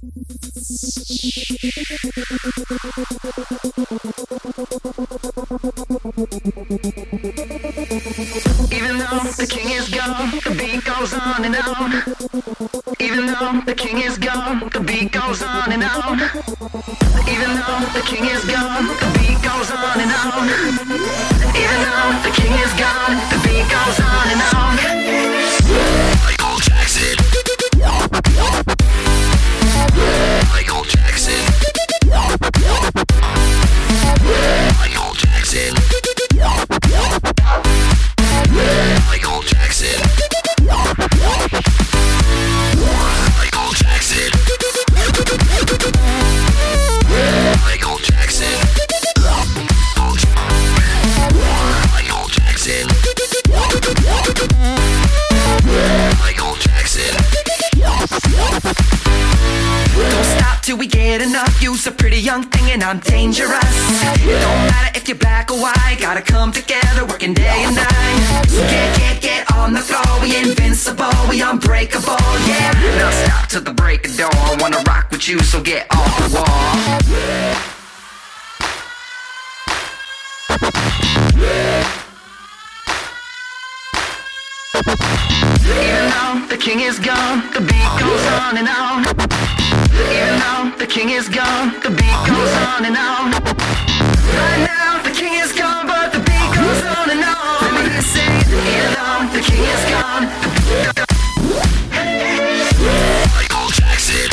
Even though the king is gone, the beat goes on and on. Even though the king is gone, the beat goes on and on. Even though the king is gone, the beat goes on and on. I'm dangerous. It don't matter if you're black or white. Gotta come together, working day and night. So get, get, get on the floor. We invincible, we unbreakable, yeah. Now stop till the break of dawn. Wanna rock with you, so get off the wall. Even the king is gone, the beat goes on and on. Even though the king is gone, the beat goes on and on. Right now, the king is gone, but the beat goes on and on. Let me hear you say, even though the king is gone, Michael Jackson.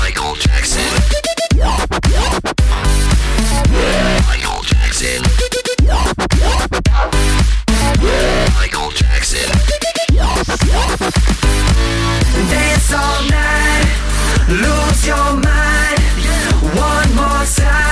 Michael Jackson. Michael Jackson. Michael Jackson. dance all night, lose your mind. One more time,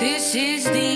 Fire is burning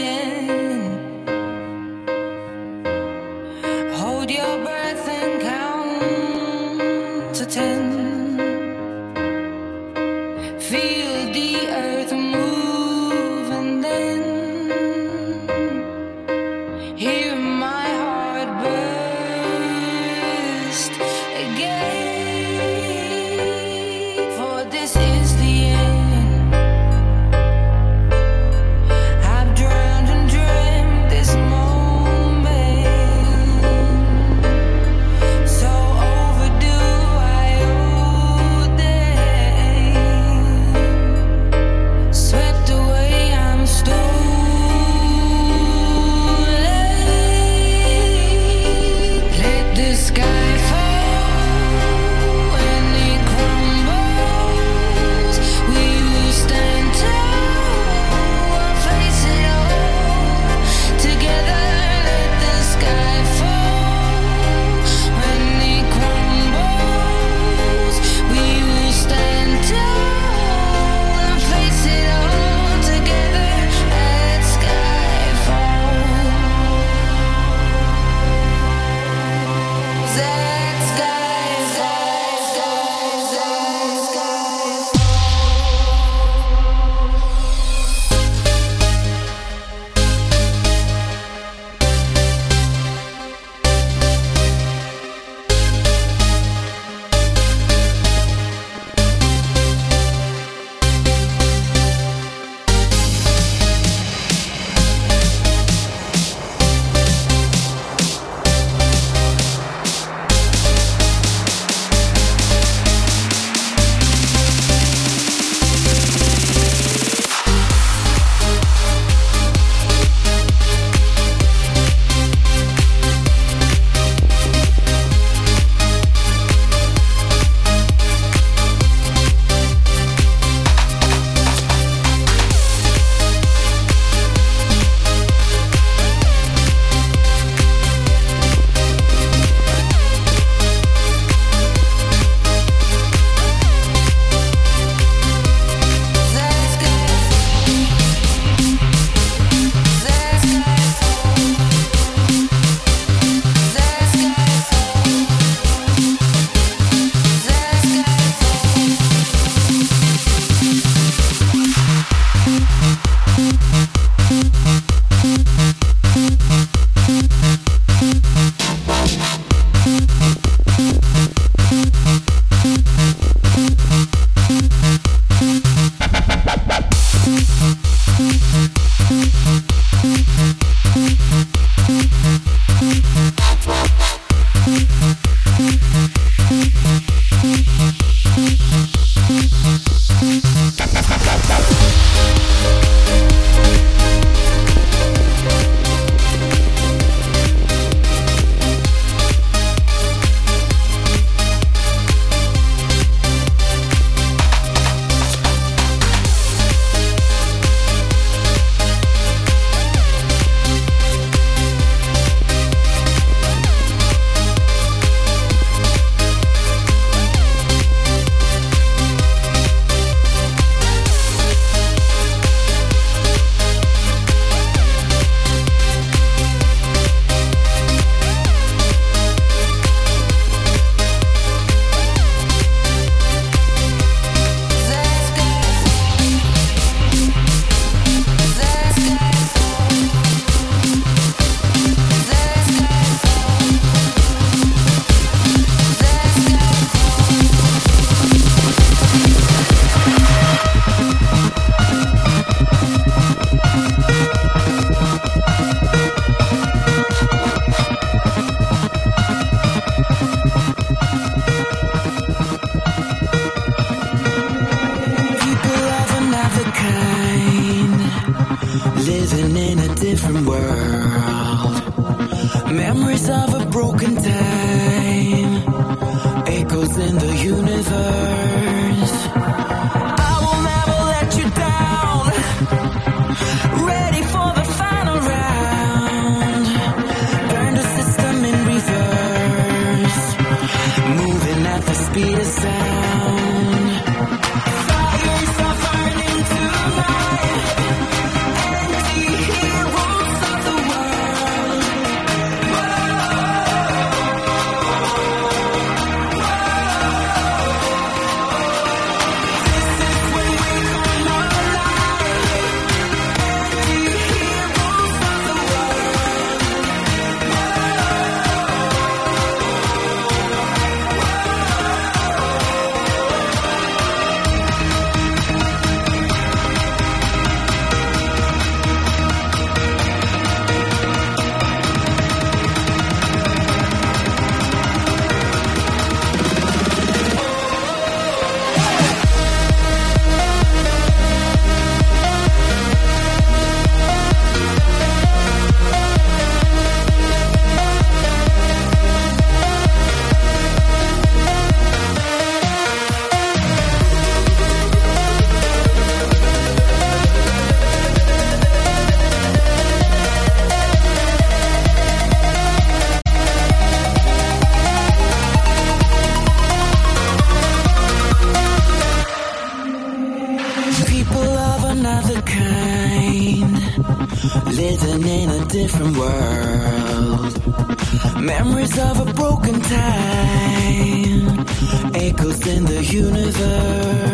the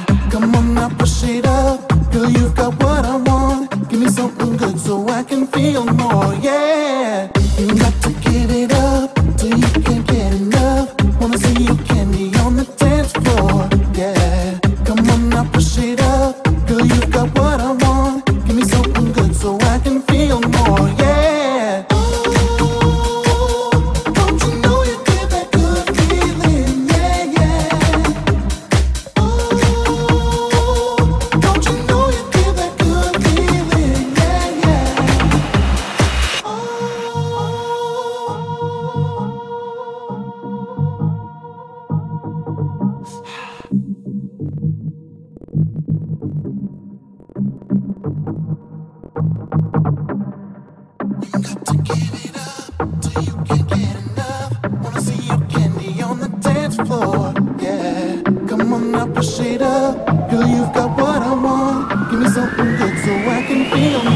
shade up. Girl, you've got what I want. Give me something good so I can feel.